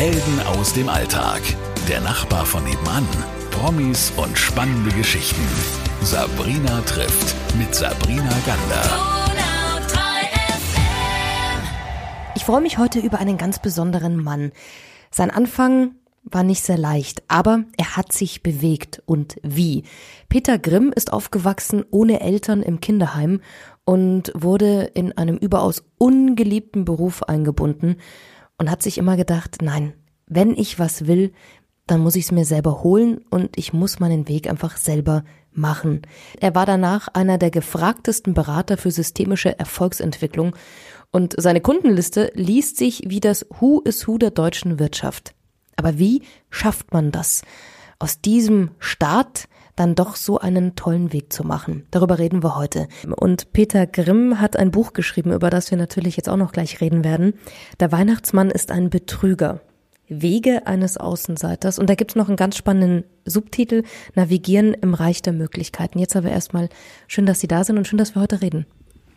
Helden aus dem Alltag. Der Nachbar von nebenan. Promis und spannende Geschichten. Sabrina trifft mit Sabrina Gander. Ich freue mich heute über einen ganz besonderen Mann. Sein Anfang war nicht sehr leicht, aber er hat sich bewegt und wie. Peter Grimm ist aufgewachsen ohne Eltern im Kinderheim und wurde in einem überaus ungeliebten Beruf eingebunden und hat sich immer gedacht, nein, wenn ich was will, dann muss ich es mir selber holen und ich muss meinen Weg einfach selber machen. Er war danach einer der gefragtesten Berater für systemische Erfolgsentwicklung und seine Kundenliste liest sich wie das Who is Who der deutschen Wirtschaft. Aber wie schafft man das? Aus diesem Start dann doch so einen tollen Weg zu machen. Darüber reden wir heute. Und Peter Grimm hat ein Buch geschrieben, über das wir natürlich jetzt auch noch gleich reden werden. Der Weihnachtsmann ist ein Betrüger. Wege eines Außenseiters. Und da gibt es noch einen ganz spannenden Subtitel, Navigieren im Reich der Möglichkeiten. Jetzt aber erstmal schön, dass Sie da sind und schön, dass wir heute reden.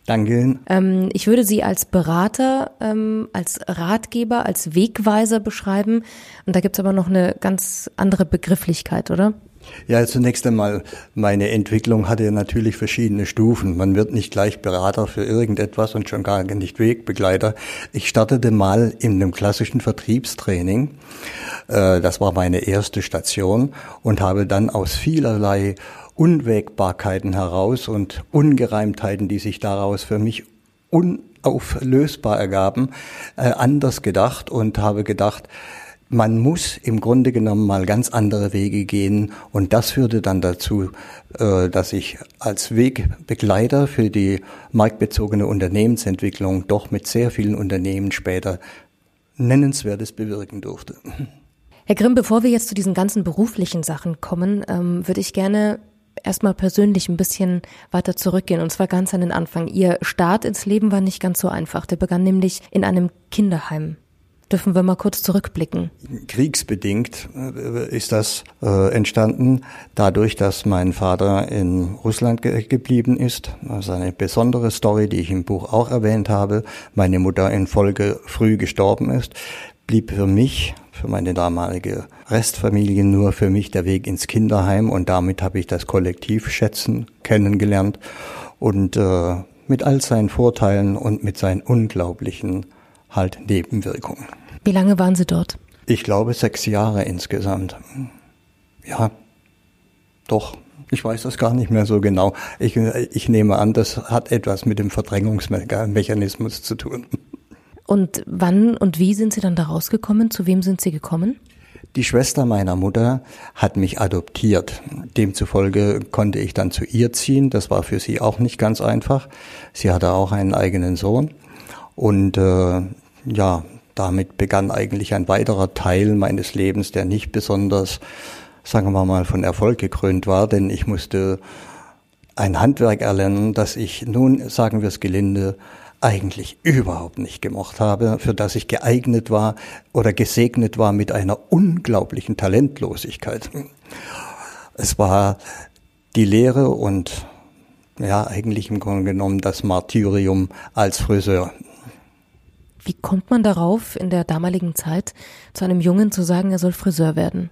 Danke. Ähm, ich würde Sie als Berater, ähm, als Ratgeber, als Wegweiser beschreiben. Und da gibt es aber noch eine ganz andere Begrifflichkeit, oder? Ja, zunächst einmal, meine Entwicklung hatte natürlich verschiedene Stufen. Man wird nicht gleich Berater für irgendetwas und schon gar nicht Wegbegleiter. Ich startete mal in einem klassischen Vertriebstraining. Äh, das war meine erste Station und habe dann aus vielerlei Unwägbarkeiten heraus und Ungereimtheiten, die sich daraus für mich unauflösbar ergaben, äh, anders gedacht und habe gedacht, man muss im Grunde genommen mal ganz andere Wege gehen und das führte dann dazu, äh, dass ich als Wegbegleiter für die marktbezogene Unternehmensentwicklung doch mit sehr vielen Unternehmen später Nennenswertes bewirken durfte. Herr Grimm, bevor wir jetzt zu diesen ganzen beruflichen Sachen kommen, ähm, würde ich gerne erstmal persönlich ein bisschen weiter zurückgehen und zwar ganz an den Anfang. Ihr Start ins Leben war nicht ganz so einfach. Der begann nämlich in einem Kinderheim. Dürfen wir mal kurz zurückblicken? Kriegsbedingt äh, ist das äh, entstanden, dadurch, dass mein Vater in Russland ge geblieben ist. Das ist eine besondere Story, die ich im Buch auch erwähnt habe. Meine Mutter in Folge früh gestorben ist, blieb für mich für meine damalige Restfamilie nur für mich der Weg ins Kinderheim und damit habe ich das Kollektiv schätzen kennengelernt und äh, mit all seinen Vorteilen und mit seinen unglaublichen halt Nebenwirkungen. Wie lange waren Sie dort? Ich glaube sechs Jahre insgesamt. Ja, doch. Ich weiß das gar nicht mehr so genau. Ich, ich nehme an, das hat etwas mit dem Verdrängungsmechanismus zu tun. Und wann und wie sind Sie dann da rausgekommen? Zu wem sind Sie gekommen? Die Schwester meiner Mutter hat mich adoptiert. Demzufolge konnte ich dann zu ihr ziehen. Das war für sie auch nicht ganz einfach. Sie hatte auch einen eigenen Sohn. Und äh, ja, damit begann eigentlich ein weiterer Teil meines Lebens, der nicht besonders, sagen wir mal, von Erfolg gekrönt war, denn ich musste ein Handwerk erlernen, das ich nun, sagen wir es gelinde, eigentlich überhaupt nicht gemocht habe, für das ich geeignet war oder gesegnet war mit einer unglaublichen Talentlosigkeit. Es war die Lehre und ja, eigentlich im Grunde genommen das Martyrium als Friseur. Wie kommt man darauf, in der damaligen Zeit zu einem Jungen zu sagen, er soll Friseur werden?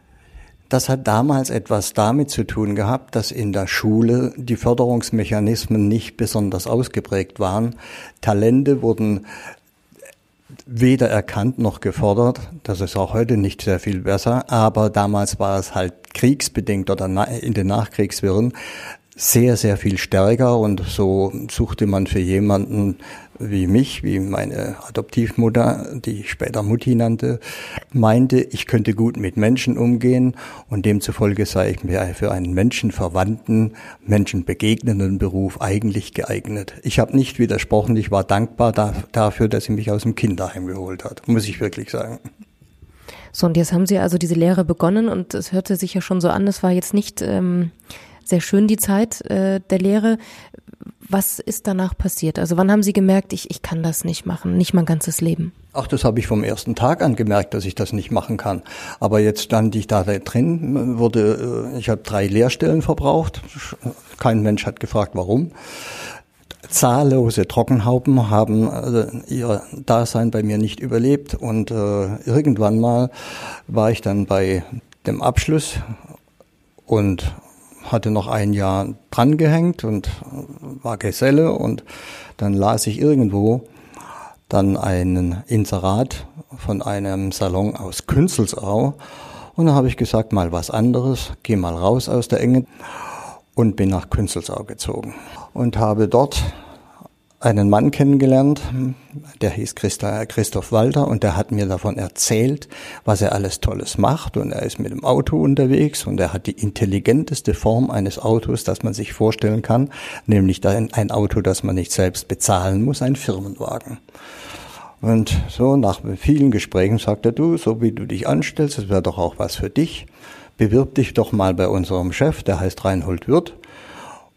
Das hat damals etwas damit zu tun gehabt, dass in der Schule die Förderungsmechanismen nicht besonders ausgeprägt waren. Talente wurden weder erkannt noch gefordert. Das ist auch heute nicht sehr viel besser. Aber damals war es halt kriegsbedingt oder in den Nachkriegswirren sehr, sehr viel stärker und so suchte man für jemanden wie mich, wie meine Adoptivmutter, die ich später Mutti nannte, meinte, ich könnte gut mit Menschen umgehen und demzufolge sei ich mir für einen menschenverwandten, menschenbegegnenden Beruf eigentlich geeignet. Ich habe nicht widersprochen, ich war dankbar da, dafür, dass sie mich aus dem Kinderheim geholt hat, muss ich wirklich sagen. So, und jetzt haben Sie also diese Lehre begonnen und es hörte sich ja schon so an, es war jetzt nicht ähm, sehr schön die Zeit äh, der Lehre. Was ist danach passiert? Also wann haben Sie gemerkt, ich, ich kann das nicht machen, nicht mein ganzes Leben? Ach, das habe ich vom ersten Tag an gemerkt, dass ich das nicht machen kann. Aber jetzt stand ich da drin, wurde, äh, ich habe drei Lehrstellen verbraucht. Kein Mensch hat gefragt, warum. Zahllose Trockenhaupen haben also ihr Dasein bei mir nicht überlebt und äh, irgendwann mal war ich dann bei dem Abschluss und hatte noch ein Jahr drangehängt und war Geselle und dann las ich irgendwo dann einen Inserat von einem Salon aus Künzelsau und da habe ich gesagt, mal was anderes, geh mal raus aus der Enge und bin nach Künzelsau gezogen und habe dort einen Mann kennengelernt, der hieß Christoph Walter und der hat mir davon erzählt, was er alles Tolles macht und er ist mit dem Auto unterwegs und er hat die intelligenteste Form eines Autos, das man sich vorstellen kann, nämlich ein Auto, das man nicht selbst bezahlen muss, ein Firmenwagen. Und so nach vielen Gesprächen sagte du, so wie du dich anstellst, das wäre doch auch was für dich. Bewirb dich doch mal bei unserem Chef, der heißt Reinhold Wirth.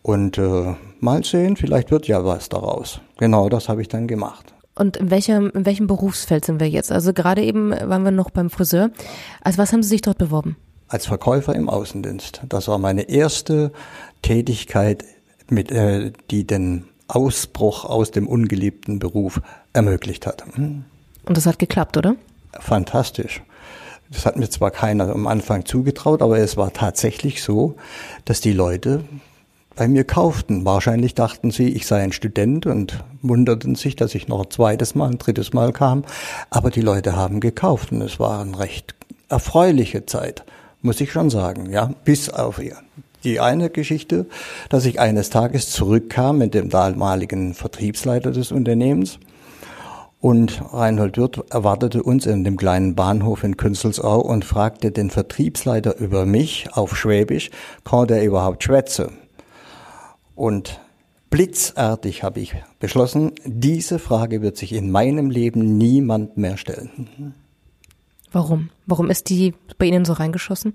Und äh, mal sehen, vielleicht wird ja was daraus. Genau das habe ich dann gemacht. Und in welchem, in welchem Berufsfeld sind wir jetzt? Also gerade eben waren wir noch beim Friseur. Als was haben Sie sich dort beworben? Als Verkäufer im Außendienst. Das war meine erste Tätigkeit, mit, äh, die den Ausbruch aus dem ungeliebten Beruf ermöglicht hat. Und das hat geklappt, oder? Fantastisch. Das hat mir zwar keiner am Anfang zugetraut, aber es war tatsächlich so, dass die Leute bei mir kauften. Wahrscheinlich dachten sie, ich sei ein Student und wunderten sich, dass ich noch ein zweites Mal, ein drittes Mal kam. Aber die Leute haben gekauft und es war eine recht erfreuliche Zeit, muss ich schon sagen, ja, bis auf die eine Geschichte, dass ich eines Tages zurückkam mit dem damaligen Vertriebsleiter des Unternehmens und Reinhold Wirth erwartete uns in dem kleinen Bahnhof in Künzelsau und fragte den Vertriebsleiter über mich auf Schwäbisch, kann der überhaupt schwätze? Und blitzartig habe ich beschlossen, diese Frage wird sich in meinem Leben niemand mehr stellen. Warum? Warum ist die bei Ihnen so reingeschossen?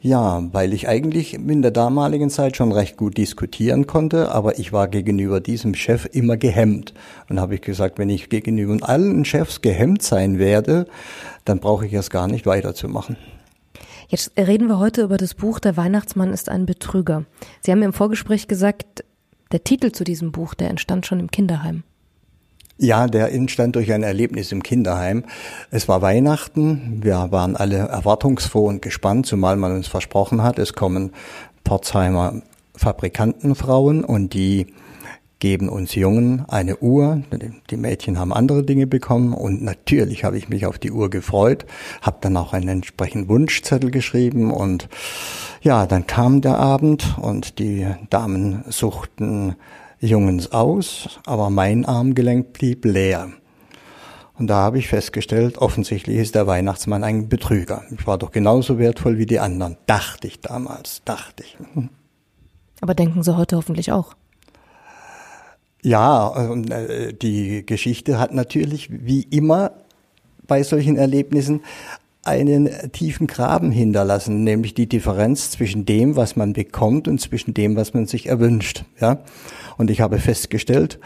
Ja, weil ich eigentlich in der damaligen Zeit schon recht gut diskutieren konnte, aber ich war gegenüber diesem Chef immer gehemmt. Und habe ich gesagt, wenn ich gegenüber allen Chefs gehemmt sein werde, dann brauche ich es gar nicht weiterzumachen. Jetzt reden wir heute über das Buch Der Weihnachtsmann ist ein Betrüger. Sie haben mir im Vorgespräch gesagt, der Titel zu diesem Buch, der entstand schon im Kinderheim. Ja, der entstand durch ein Erlebnis im Kinderheim. Es war Weihnachten, wir waren alle erwartungsfroh und gespannt, zumal man uns versprochen hat, es kommen Pforzheimer Fabrikantenfrauen und die geben uns Jungen eine Uhr. Die Mädchen haben andere Dinge bekommen und natürlich habe ich mich auf die Uhr gefreut, habe dann auch einen entsprechenden Wunschzettel geschrieben und ja, dann kam der Abend und die Damen suchten Jungens aus, aber mein Armgelenk blieb leer. Und da habe ich festgestellt, offensichtlich ist der Weihnachtsmann ein Betrüger. Ich war doch genauso wertvoll wie die anderen, dachte ich damals, dachte ich. Aber denken Sie heute hoffentlich auch. Ja, äh, die Geschichte hat natürlich wie immer bei solchen Erlebnissen einen tiefen Graben hinterlassen, nämlich die Differenz zwischen dem, was man bekommt und zwischen dem, was man sich erwünscht. Ja? Und ich habe festgestellt,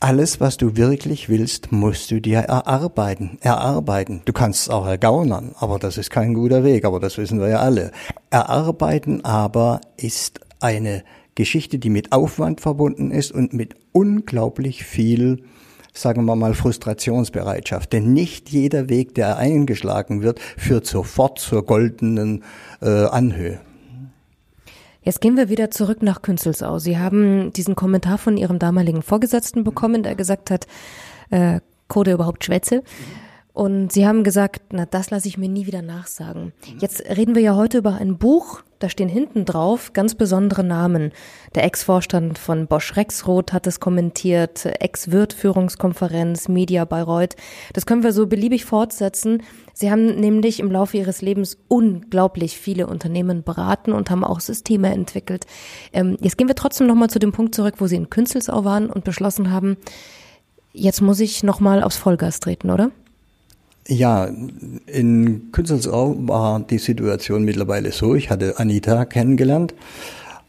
alles, was du wirklich willst, musst du dir erarbeiten, erarbeiten. Du kannst es auch ergaunern, aber das ist kein guter Weg, aber das wissen wir ja alle. Erarbeiten aber ist eine Geschichte, die mit Aufwand verbunden ist und mit unglaublich viel, sagen wir mal, Frustrationsbereitschaft. Denn nicht jeder Weg, der eingeschlagen wird, führt sofort zur goldenen äh, Anhöhe. Jetzt gehen wir wieder zurück nach Künzelsau. Sie haben diesen Kommentar von Ihrem damaligen Vorgesetzten bekommen, der gesagt hat, äh, Code überhaupt Schwätze. Und Sie haben gesagt, na, das lasse ich mir nie wieder nachsagen. Jetzt reden wir ja heute über ein Buch, da stehen hinten drauf ganz besondere Namen. Der Ex-Vorstand von Bosch Rexroth hat es kommentiert, Ex-Wirt-Führungskonferenz, Media Bayreuth. Das können wir so beliebig fortsetzen. Sie haben nämlich im Laufe ihres Lebens unglaublich viele Unternehmen beraten und haben auch Systeme entwickelt. Ähm, jetzt gehen wir trotzdem nochmal zu dem Punkt zurück, wo Sie in Künzelsau waren und beschlossen haben, jetzt muss ich nochmal aufs Vollgas treten, oder? Ja, in Künzelsau war die Situation mittlerweile so. Ich hatte Anita kennengelernt,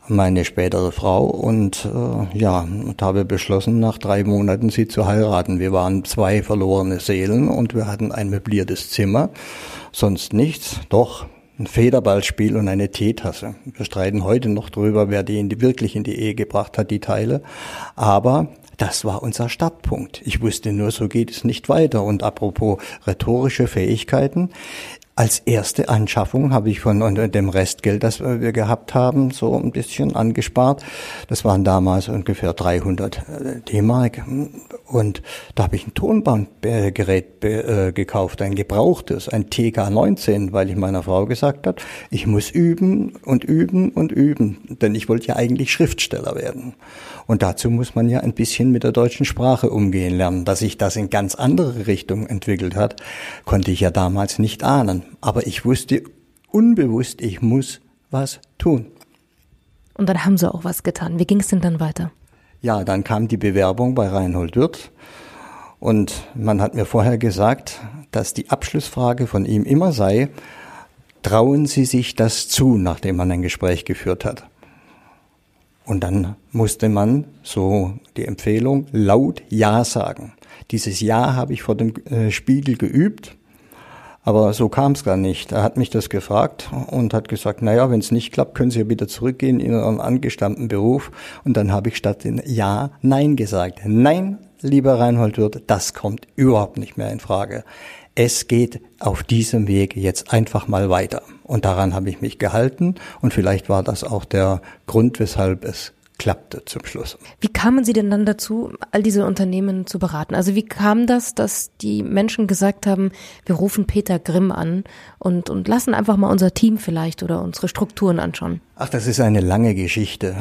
meine spätere Frau, und äh, ja, und habe beschlossen, nach drei Monaten sie zu heiraten. Wir waren zwei verlorene Seelen und wir hatten ein möbliertes Zimmer, sonst nichts. Doch ein Federballspiel und eine Teetasse. Wir streiten heute noch drüber, wer die, in die wirklich in die Ehe gebracht hat, die Teile. Aber das war unser Startpunkt. Ich wusste nur, so geht es nicht weiter. Und apropos rhetorische Fähigkeiten, als erste Anschaffung habe ich von dem Restgeld, das wir gehabt haben, so ein bisschen angespart. Das waren damals ungefähr 300 äh, D-Mark. Und da habe ich ein Tonbandgerät äh, gekauft, ein gebrauchtes, ein TK19, weil ich meiner Frau gesagt habe, ich muss üben und üben und üben, denn ich wollte ja eigentlich Schriftsteller werden. Und dazu muss man ja ein bisschen mit der deutschen Sprache umgehen lernen. Dass sich das in ganz andere Richtungen entwickelt hat, konnte ich ja damals nicht ahnen. Aber ich wusste unbewusst, ich muss was tun. Und dann haben Sie auch was getan. Wie ging es denn dann weiter? Ja, dann kam die Bewerbung bei Reinhold Wirth. Und man hat mir vorher gesagt, dass die Abschlussfrage von ihm immer sei, trauen Sie sich das zu, nachdem man ein Gespräch geführt hat. Und dann musste man, so die Empfehlung, laut Ja sagen. Dieses Ja habe ich vor dem äh, Spiegel geübt, aber so kam es gar nicht. Er hat mich das gefragt und hat gesagt, naja, wenn es nicht klappt, können Sie ja wieder zurückgehen in Ihren angestammten Beruf. Und dann habe ich statt den Ja Nein gesagt. Nein, lieber Reinhold Wirth, das kommt überhaupt nicht mehr in Frage es geht auf diesem Weg jetzt einfach mal weiter. Und daran habe ich mich gehalten und vielleicht war das auch der Grund, weshalb es klappte zum Schluss. Wie kamen Sie denn dann dazu, all diese Unternehmen zu beraten? Also wie kam das, dass die Menschen gesagt haben, wir rufen Peter Grimm an und, und lassen einfach mal unser Team vielleicht oder unsere Strukturen anschauen? Ach, das ist eine lange Geschichte.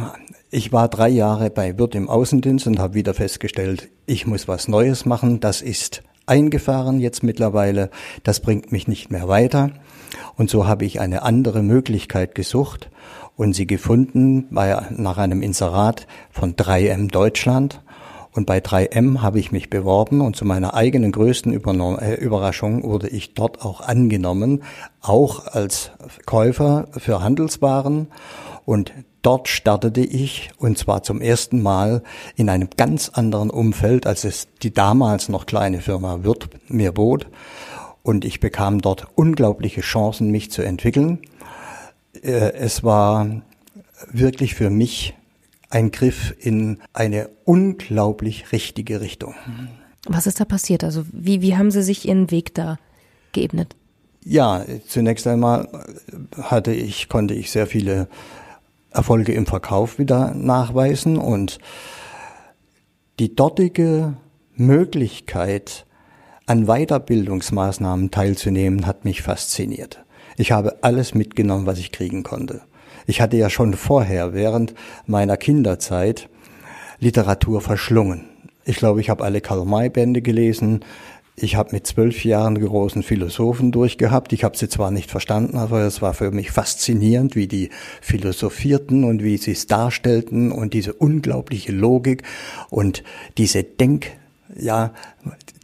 Ich war drei Jahre bei Wirt im Außendienst und habe wieder festgestellt, ich muss was Neues machen. Das ist eingefahren jetzt mittlerweile. Das bringt mich nicht mehr weiter. Und so habe ich eine andere Möglichkeit gesucht und sie gefunden bei, nach einem Inserat von 3M Deutschland. Und bei 3M habe ich mich beworben und zu meiner eigenen größten äh, Überraschung wurde ich dort auch angenommen, auch als Käufer für Handelswaren. Und dort startete ich und zwar zum ersten Mal in einem ganz anderen Umfeld, als es die damals noch kleine Firma Wirt mir bot. Und ich bekam dort unglaubliche Chancen, mich zu entwickeln. Äh, es war wirklich für mich ein Griff in eine unglaublich richtige Richtung. Was ist da passiert? Also wie, wie haben Sie sich Ihren Weg da geebnet? Ja, zunächst einmal hatte ich, konnte ich sehr viele Erfolge im Verkauf wieder nachweisen und die dortige Möglichkeit, an Weiterbildungsmaßnahmen teilzunehmen, hat mich fasziniert. Ich habe alles mitgenommen, was ich kriegen konnte. Ich hatte ja schon vorher, während meiner Kinderzeit, Literatur verschlungen. Ich glaube, ich habe alle Karl-May-Bände gelesen, ich habe mit zwölf Jahren großen Philosophen durchgehabt. Ich habe sie zwar nicht verstanden, aber es war für mich faszinierend, wie die philosophierten und wie sie es darstellten und diese unglaubliche Logik und diese Denk, ja,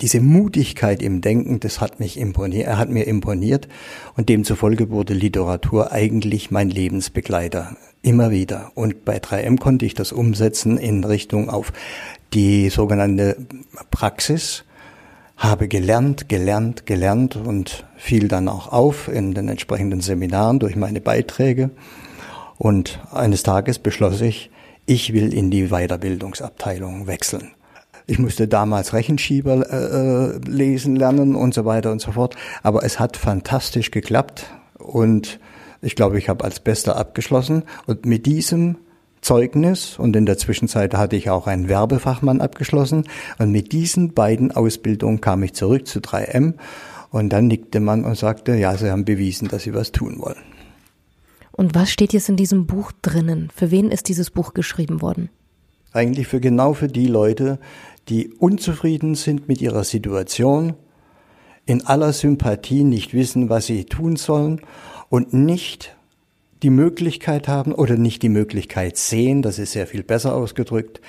diese Mutigkeit im Denken, das hat mich imponiert, er hat mir imponiert und demzufolge wurde Literatur eigentlich mein Lebensbegleiter. Immer wieder. Und bei 3M konnte ich das umsetzen in Richtung auf die sogenannte Praxis habe gelernt, gelernt, gelernt und fiel dann auch auf in den entsprechenden Seminaren durch meine Beiträge. Und eines Tages beschloss ich, ich will in die Weiterbildungsabteilung wechseln. Ich musste damals Rechenschieber äh, lesen lernen und so weiter und so fort. Aber es hat fantastisch geklappt und ich glaube, ich habe als Bester abgeschlossen. Und mit diesem Zeugnis und in der Zwischenzeit hatte ich auch einen Werbefachmann abgeschlossen und mit diesen beiden Ausbildungen kam ich zurück zu 3M und dann nickte man und sagte, ja, Sie haben bewiesen, dass Sie was tun wollen. Und was steht jetzt in diesem Buch drinnen? Für wen ist dieses Buch geschrieben worden? Eigentlich für genau für die Leute, die unzufrieden sind mit ihrer Situation, in aller Sympathie nicht wissen, was sie tun sollen und nicht die Möglichkeit haben oder nicht die Möglichkeit sehen, das ist sehr viel besser ausgedrückt,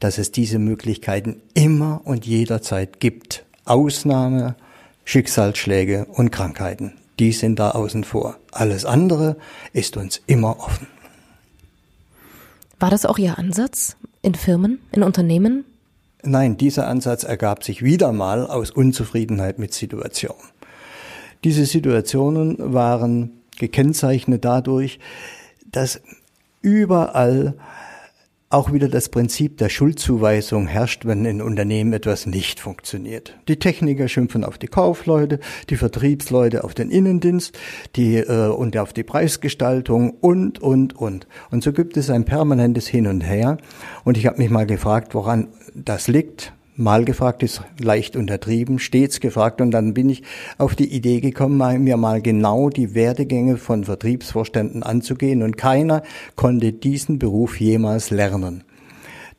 dass es diese Möglichkeiten immer und jederzeit gibt. Ausnahme, Schicksalsschläge und Krankheiten, die sind da außen vor. Alles andere ist uns immer offen. War das auch Ihr Ansatz in Firmen, in Unternehmen? Nein, dieser Ansatz ergab sich wieder mal aus Unzufriedenheit mit Situationen. Diese Situationen waren gekennzeichnet dadurch, dass überall auch wieder das Prinzip der Schuldzuweisung herrscht, wenn in Unternehmen etwas nicht funktioniert. Die Techniker schimpfen auf die Kaufleute, die Vertriebsleute auf den Innendienst, die äh, und auf die Preisgestaltung und und und. Und so gibt es ein permanentes Hin und Her. Und ich habe mich mal gefragt, woran das liegt. Mal gefragt ist leicht untertrieben, stets gefragt. Und dann bin ich auf die Idee gekommen, mir mal genau die Werdegänge von Vertriebsvorständen anzugehen. Und keiner konnte diesen Beruf jemals lernen.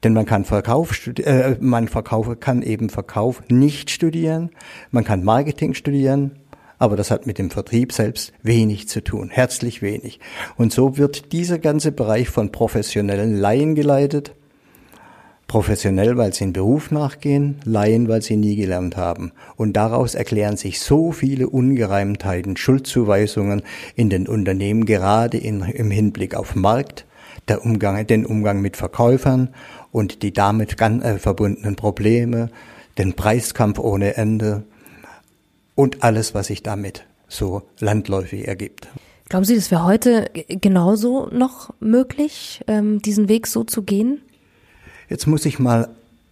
Denn man kann Verkauf, äh, man Verkauf, kann eben Verkauf nicht studieren, man kann Marketing studieren, aber das hat mit dem Vertrieb selbst wenig zu tun, herzlich wenig. Und so wird dieser ganze Bereich von professionellen Laien geleitet Professionell, weil sie in Beruf nachgehen, Laien, weil sie nie gelernt haben. Und daraus erklären sich so viele Ungereimtheiten, Schuldzuweisungen in den Unternehmen, gerade in, im Hinblick auf Markt, der Umgang, den Umgang mit Verkäufern und die damit äh, verbundenen Probleme, den Preiskampf ohne Ende und alles, was sich damit so landläufig ergibt. Glauben Sie, das wäre heute genauso noch möglich, ähm, diesen Weg so zu gehen? Jetzt muss ich mal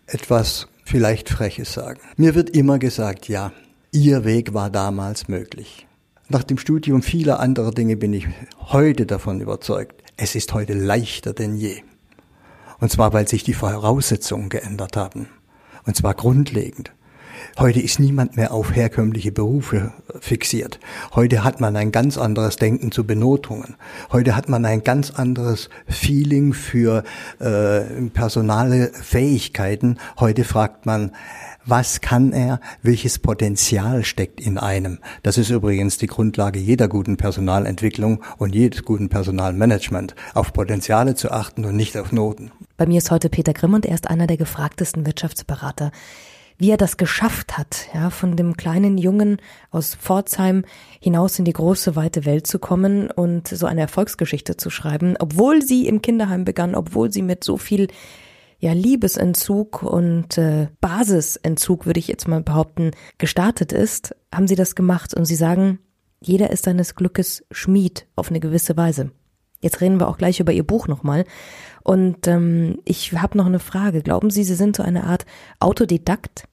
etwas vielleicht Freches sagen. Mir wird immer gesagt, ja, Ihr Weg war damals möglich. Nach dem Studium vieler anderer Dinge bin ich heute davon überzeugt, es ist heute leichter denn je. Und zwar, weil sich die Voraussetzungen geändert haben. Und zwar grundlegend. Heute ist niemand mehr auf herkömmliche Berufe fixiert. Heute hat man ein ganz anderes Denken zu Benotungen. Heute hat man ein ganz anderes Feeling für äh, personale Fähigkeiten. Heute fragt man, was kann er, welches Potenzial steckt in einem. Das ist übrigens die Grundlage jeder guten Personalentwicklung und jedes guten Personalmanagement, auf Potenziale zu achten und nicht auf Noten. Bei mir ist heute Peter Grimm und er ist einer der gefragtesten Wirtschaftsberater wie er das geschafft hat, ja, von dem kleinen Jungen aus Pforzheim hinaus in die große, weite Welt zu kommen und so eine Erfolgsgeschichte zu schreiben, obwohl sie im Kinderheim begann, obwohl sie mit so viel ja, Liebesentzug und äh, Basisentzug, würde ich jetzt mal behaupten, gestartet ist, haben sie das gemacht und sie sagen, jeder ist seines Glückes Schmied auf eine gewisse Weise. Jetzt reden wir auch gleich über Ihr Buch nochmal. Und ähm, ich habe noch eine Frage. Glauben Sie, Sie sind so eine Art Autodidakt?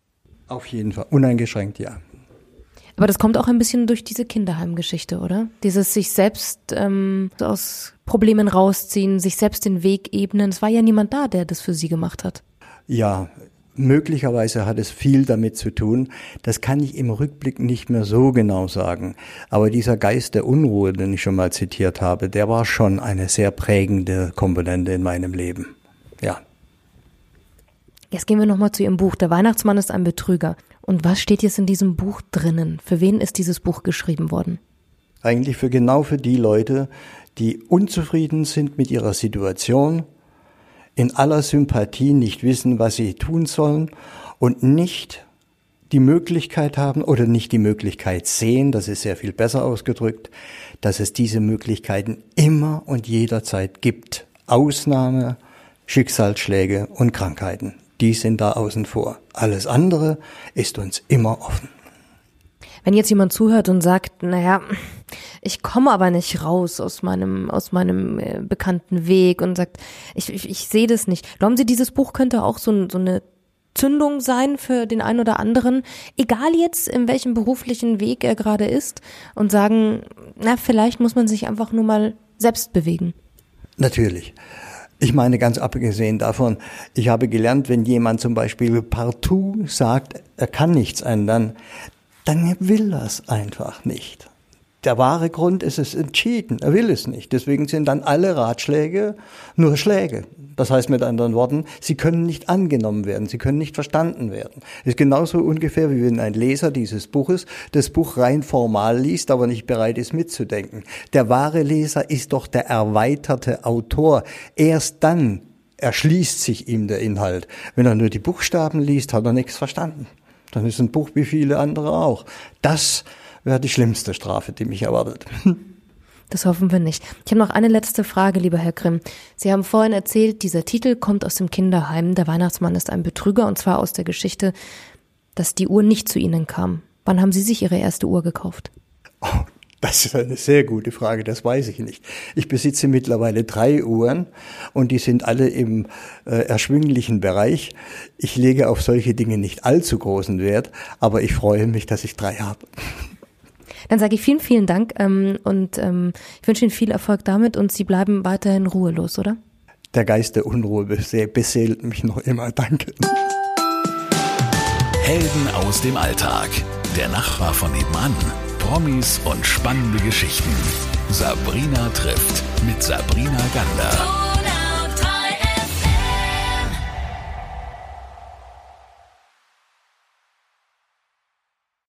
Auf jeden Fall, uneingeschränkt, ja. Aber das kommt auch ein bisschen durch diese Kinderheimgeschichte, oder? Dieses sich selbst ähm, aus Problemen rausziehen, sich selbst den Weg ebnen. Es war ja niemand da, der das für Sie gemacht hat. Ja, möglicherweise hat es viel damit zu tun. Das kann ich im Rückblick nicht mehr so genau sagen. Aber dieser Geist der Unruhe, den ich schon mal zitiert habe, der war schon eine sehr prägende Komponente in meinem Leben. Ja. Jetzt gehen wir nochmal zu Ihrem Buch. Der Weihnachtsmann ist ein Betrüger. Und was steht jetzt in diesem Buch drinnen? Für wen ist dieses Buch geschrieben worden? Eigentlich für genau für die Leute, die unzufrieden sind mit ihrer Situation, in aller Sympathie nicht wissen, was sie tun sollen und nicht die Möglichkeit haben oder nicht die Möglichkeit sehen, das ist sehr viel besser ausgedrückt, dass es diese Möglichkeiten immer und jederzeit gibt. Ausnahme, Schicksalsschläge und Krankheiten die sind da außen vor. Alles andere ist uns immer offen. Wenn jetzt jemand zuhört und sagt, naja, ich komme aber nicht raus aus meinem, aus meinem äh, bekannten Weg und sagt, ich, ich, ich sehe das nicht. Glauben Sie, dieses Buch könnte auch so, so eine Zündung sein für den einen oder anderen, egal jetzt in welchem beruflichen Weg er gerade ist und sagen, na, vielleicht muss man sich einfach nur mal selbst bewegen. Natürlich. Ich meine, ganz abgesehen davon, ich habe gelernt, wenn jemand zum Beispiel partout sagt, er kann nichts ändern, dann will er es einfach nicht. Der wahre Grund ist es entschieden. Er will es nicht. Deswegen sind dann alle Ratschläge nur Schläge. Das heißt mit anderen Worten, sie können nicht angenommen werden, sie können nicht verstanden werden. Ist genauso ungefähr, wie wenn ein Leser dieses Buches das Buch rein formal liest, aber nicht bereit ist mitzudenken. Der wahre Leser ist doch der erweiterte Autor. Erst dann erschließt sich ihm der Inhalt. Wenn er nur die Buchstaben liest, hat er nichts verstanden. Dann ist ein Buch wie viele andere auch. Das wäre die schlimmste Strafe, die mich erwartet. Das hoffen wir nicht. Ich habe noch eine letzte Frage, lieber Herr Grimm. Sie haben vorhin erzählt, dieser Titel kommt aus dem Kinderheim. Der Weihnachtsmann ist ein Betrüger und zwar aus der Geschichte, dass die Uhr nicht zu Ihnen kam. Wann haben Sie sich Ihre erste Uhr gekauft? Oh, Das ist eine sehr gute Frage, das weiß ich nicht. Ich besitze mittlerweile drei Uhren und die sind alle im äh, erschwinglichen Bereich. Ich lege auf solche Dinge nicht allzu großen Wert, aber ich freue mich, dass ich drei habe. Dann sage ich vielen, vielen Dank ähm, und ähm, ich wünsche Ihnen viel Erfolg damit und Sie bleiben weiterhin ruhelos, oder? Der Geist der Unruhe beseelt mich noch immer. Danke. Helden aus dem Alltag. Der Nachbar von nebenan. Promis und spannende Geschichten. Sabrina trifft mit Sabrina Gander.